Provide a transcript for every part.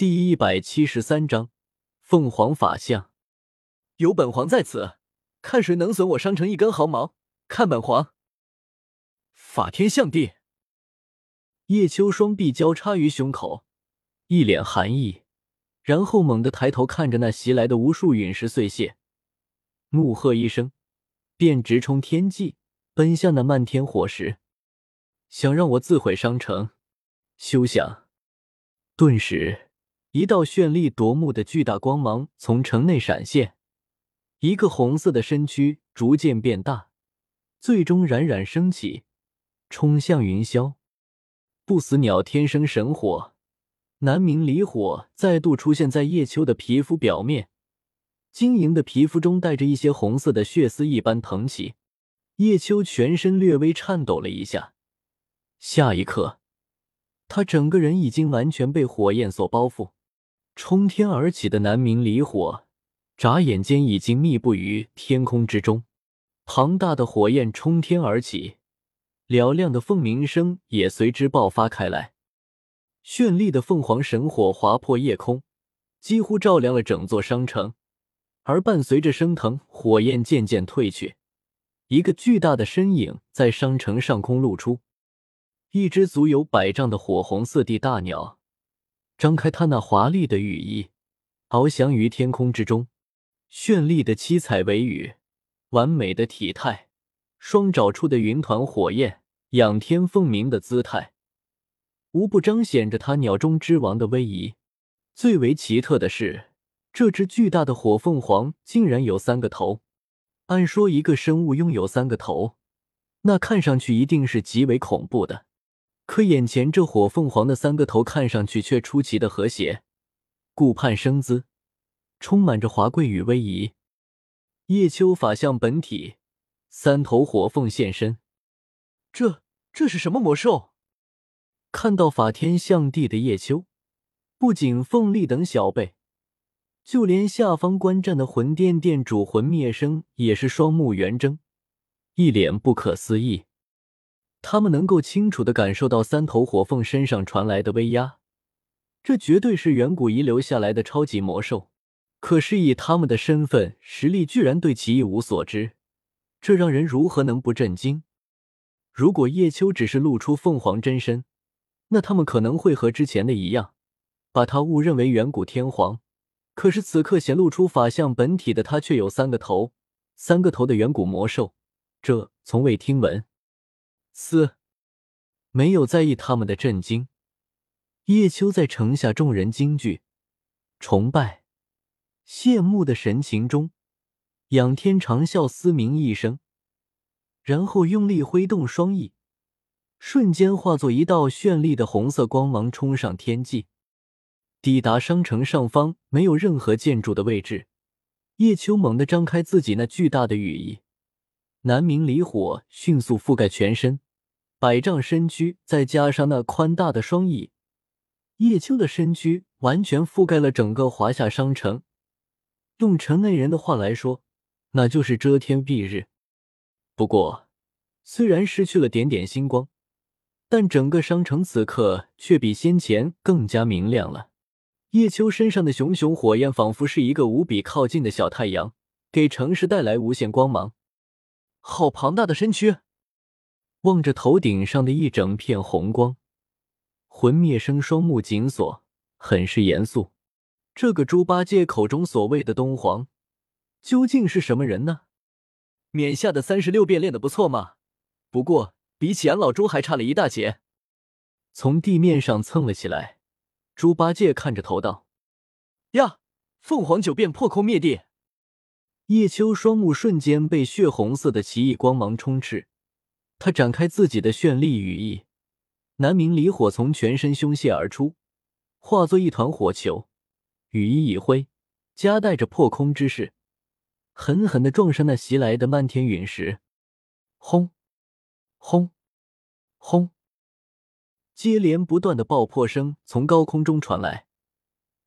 第一百七十三章凤凰法相。有本皇在此，看谁能损我商城一根毫毛！看本皇！法天象地！叶秋双臂交叉于胸口，一脸寒意，然后猛地抬头看着那袭来的无数陨石碎屑，怒喝一声，便直冲天际，奔向那漫天火石，想让我自毁商城？休想！顿时。一道绚丽夺目的巨大光芒从城内闪现，一个红色的身躯逐渐变大，最终冉冉升起，冲向云霄。不死鸟天生神火，南明离火再度出现在叶秋的皮肤表面，晶莹的皮肤中带着一些红色的血丝一般腾起。叶秋全身略微颤抖了一下，下一刻，他整个人已经完全被火焰所包覆。冲天而起的南明离火，眨眼间已经密布于天空之中。庞大的火焰冲天而起，嘹亮的凤鸣声也随之爆发开来。绚丽的凤凰神火划破夜空，几乎照亮了整座商城。而伴随着升腾，火焰渐渐退去，一个巨大的身影在商城上空露出，一只足有百丈的火红色地大鸟。张开它那华丽的羽翼，翱翔于天空之中。绚丽的七彩尾羽，完美的体态，双爪处的云团火焰，仰天凤鸣的姿态，无不彰显着它鸟中之王的威仪。最为奇特的是，这只巨大的火凤凰竟然有三个头。按说，一个生物拥有三个头，那看上去一定是极为恐怖的。可眼前这火凤凰的三个头看上去却出奇的和谐，顾盼生姿，充满着华贵与威仪。叶秋法相本体，三头火凤现身。这这是什么魔兽？看到法天象地的叶秋，不仅凤丽等小辈，就连下方观战的魂殿殿主魂灭生也是双目圆睁，一脸不可思议。他们能够清楚的感受到三头火凤身上传来的威压，这绝对是远古遗留下来的超级魔兽。可是以他们的身份实力，居然对其一无所知，这让人如何能不震惊？如果叶秋只是露出凤凰真身，那他们可能会和之前的一样，把他误认为远古天皇。可是此刻显露出法相本体的他，却有三个头，三个头的远古魔兽，这从未听闻。四，没有在意他们的震惊。叶秋在城下众人惊惧、崇拜、羡慕的神情中，仰天长啸嘶鸣一声，然后用力挥动双翼，瞬间化作一道绚丽的红色光芒冲上天际，抵达商城上方没有任何建筑的位置。叶秋猛地张开自己那巨大的羽翼。南明离火迅速覆盖全身，百丈身躯再加上那宽大的双翼，叶秋的身躯完全覆盖了整个华夏商城。用城内人的话来说，那就是遮天蔽日。不过，虽然失去了点点星光，但整个商城此刻却比先前更加明亮了。叶秋身上的熊熊火焰仿佛是一个无比靠近的小太阳，给城市带来无限光芒。好庞大的身躯！望着头顶上的一整片红光，魂灭生双目紧锁，很是严肃。这个猪八戒口中所谓的东皇，究竟是什么人呢？冕下的三十六变练得不错嘛，不过比起俺老猪还差了一大截。从地面上蹭了起来，猪八戒看着头道：“呀，凤凰九变破空灭地！”叶秋双目瞬间被血红色的奇异光芒充斥，他展开自己的绚丽羽翼，南明离火从全身凶泄而出，化作一团火球，羽翼一挥，夹带着破空之势，狠狠的撞上那袭来的漫天陨石。轰！轰！轰！接连不断的爆破声从高空中传来。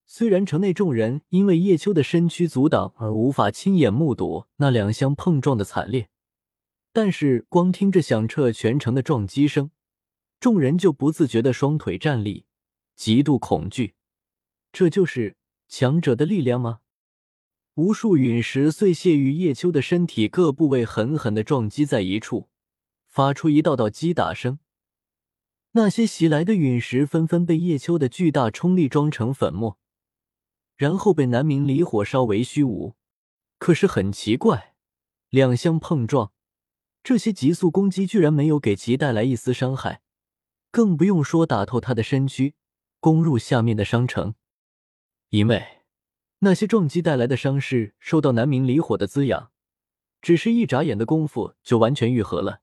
虽然城内众人因为叶秋的身躯阻挡而无法亲眼目睹那两相碰撞的惨烈，但是光听着响彻全城的撞击声，众人就不自觉的双腿站立，极度恐惧，这就是强者的力量吗？无数陨石碎屑与叶秋的身体各部位狠狠的撞击在一处，发出一道道击打声。那些袭来的陨石纷纷被叶秋的巨大冲力装成粉末，然后被南明离火烧为虚无。可是很奇怪，两相碰撞，这些急速攻击居然没有给其带来一丝伤害，更不用说打透他的身躯，攻入下面的商城。因为那些撞击带来的伤势受到南明离火的滋养，只是一眨眼的功夫就完全愈合了，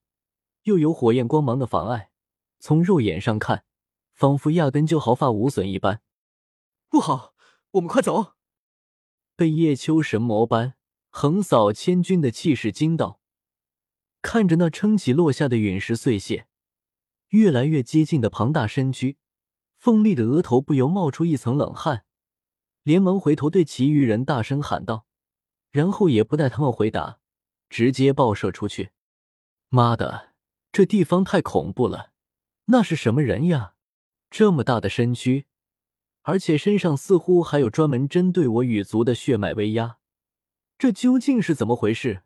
又有火焰光芒的妨碍。从肉眼上看，仿佛压根就毫发无损一般。不好，我们快走！被叶秋神魔般横扫千军的气势惊到，看着那撑起落下的陨石碎屑，越来越接近的庞大身躯，凤丽的额头不由冒出一层冷汗，连忙回头对其余人大声喊道，然后也不待他们回答，直接爆射出去。妈的，这地方太恐怖了！那是什么人呀？这么大的身躯，而且身上似乎还有专门针对我羽族的血脉威压，这究竟是怎么回事？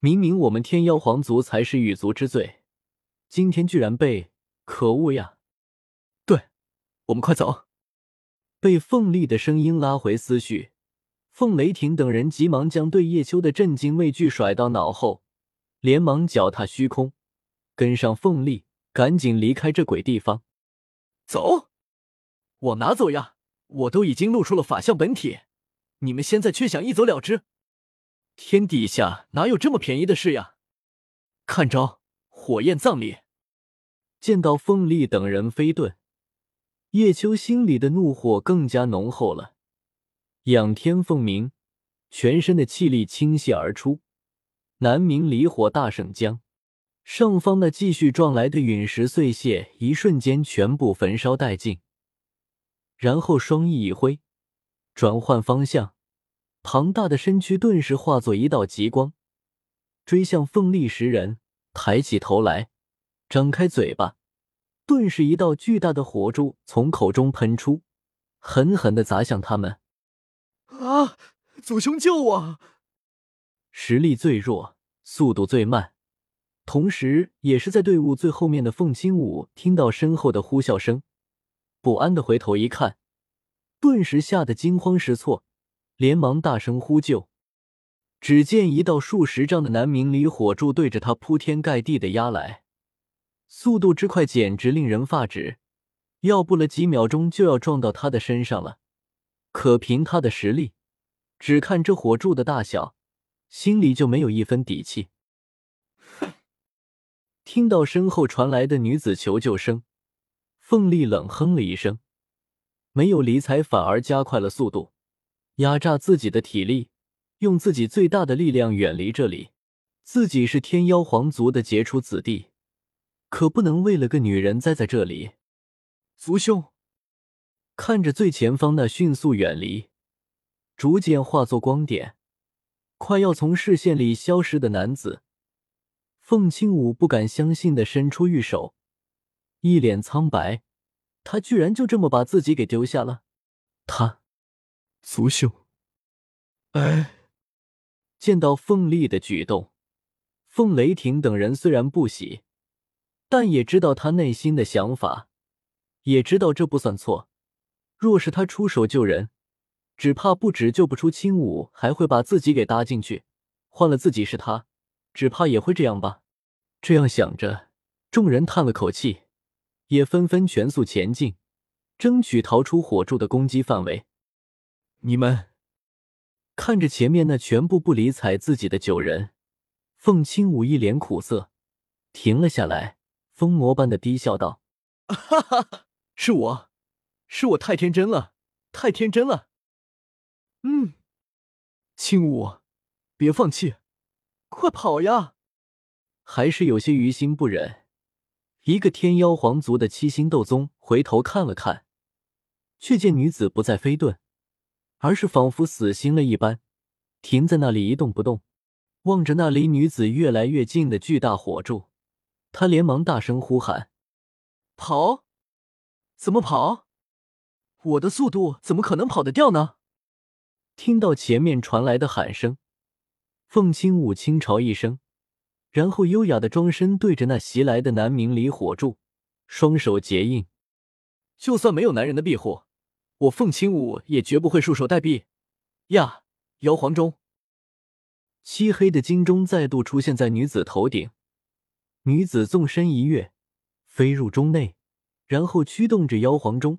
明明我们天妖皇族才是羽族之最，今天居然被……可恶呀！对，我们快走！被凤丽的声音拉回思绪，凤雷霆等人急忙将对叶秋的震惊畏惧甩到脑后，连忙脚踏虚空，跟上凤丽。赶紧离开这鬼地方！走，往哪走呀？我都已经露出了法相本体，你们现在却想一走了之？天底下哪有这么便宜的事呀？看招！火焰葬礼！见到凤丽等人飞遁，叶秋心里的怒火更加浓厚了。仰天凤鸣，全身的气力倾泻而出，南明离火大圣将。上方的继续撞来的陨石碎屑，一瞬间全部焚烧殆尽。然后双翼一挥，转换方向，庞大的身躯顿时化作一道极光，追向凤力石人。抬起头来，张开嘴巴，顿时一道巨大的火柱从口中喷出，狠狠的砸向他们。啊！祖兄救我！实力最弱，速度最慢。同时，也是在队伍最后面的凤青舞听到身后的呼啸声，不安的回头一看，顿时吓得惊慌失措，连忙大声呼救。只见一道数十丈的南明离火柱对着他铺天盖地的压来，速度之快简直令人发指，要不了几秒钟就要撞到他的身上了。可凭他的实力，只看这火柱的大小，心里就没有一分底气。听到身后传来的女子求救声，凤丽冷哼了一声，没有理睬，反而加快了速度，压榨自己的体力，用自己最大的力量远离这里。自己是天妖皇族的杰出子弟，可不能为了个女人栽在这里。族兄，看着最前方那迅速远离、逐渐化作光点、快要从视线里消失的男子。凤青舞不敢相信的伸出玉手，一脸苍白。他居然就这么把自己给丢下了。他，族兄。哎，见到凤丽的举动，凤雷霆等人虽然不喜，但也知道他内心的想法，也知道这不算错。若是他出手救人，只怕不止救不出青舞，还会把自己给搭进去。换了自己是他。只怕也会这样吧。这样想着，众人叹了口气，也纷纷全速前进，争取逃出火柱的攻击范围。你们看着前面那全部不理睬自己的九人，凤青舞一脸苦涩，停了下来，疯魔般的低笑道：“哈哈，是我，是我太天真了，太天真了。嗯，青舞，别放弃。”快跑呀！还是有些于心不忍。一个天妖皇族的七星斗宗回头看了看，却见女子不再飞遁，而是仿佛死心了一般，停在那里一动不动，望着那离女子越来越近的巨大火柱，他连忙大声呼喊：“跑！怎么跑？我的速度怎么可能跑得掉呢？听到前面传来的喊声，凤青舞轻嘲一声，然后优雅的装身对着那袭来的南明离火柱，双手结印。就算没有男人的庇护，我凤青舞也绝不会束手待毙。呀，妖皇钟！漆黑的金钟再度出现在女子头顶，女子纵身一跃，飞入钟内，然后驱动着妖皇钟，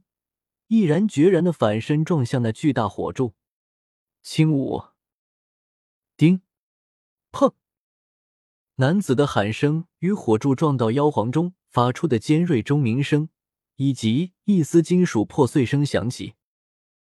毅然决然的反身撞向那巨大火柱。轻舞，叮，砰！男子的喊声与火柱撞到妖皇中发出的尖锐钟鸣声，以及一丝金属破碎声响起。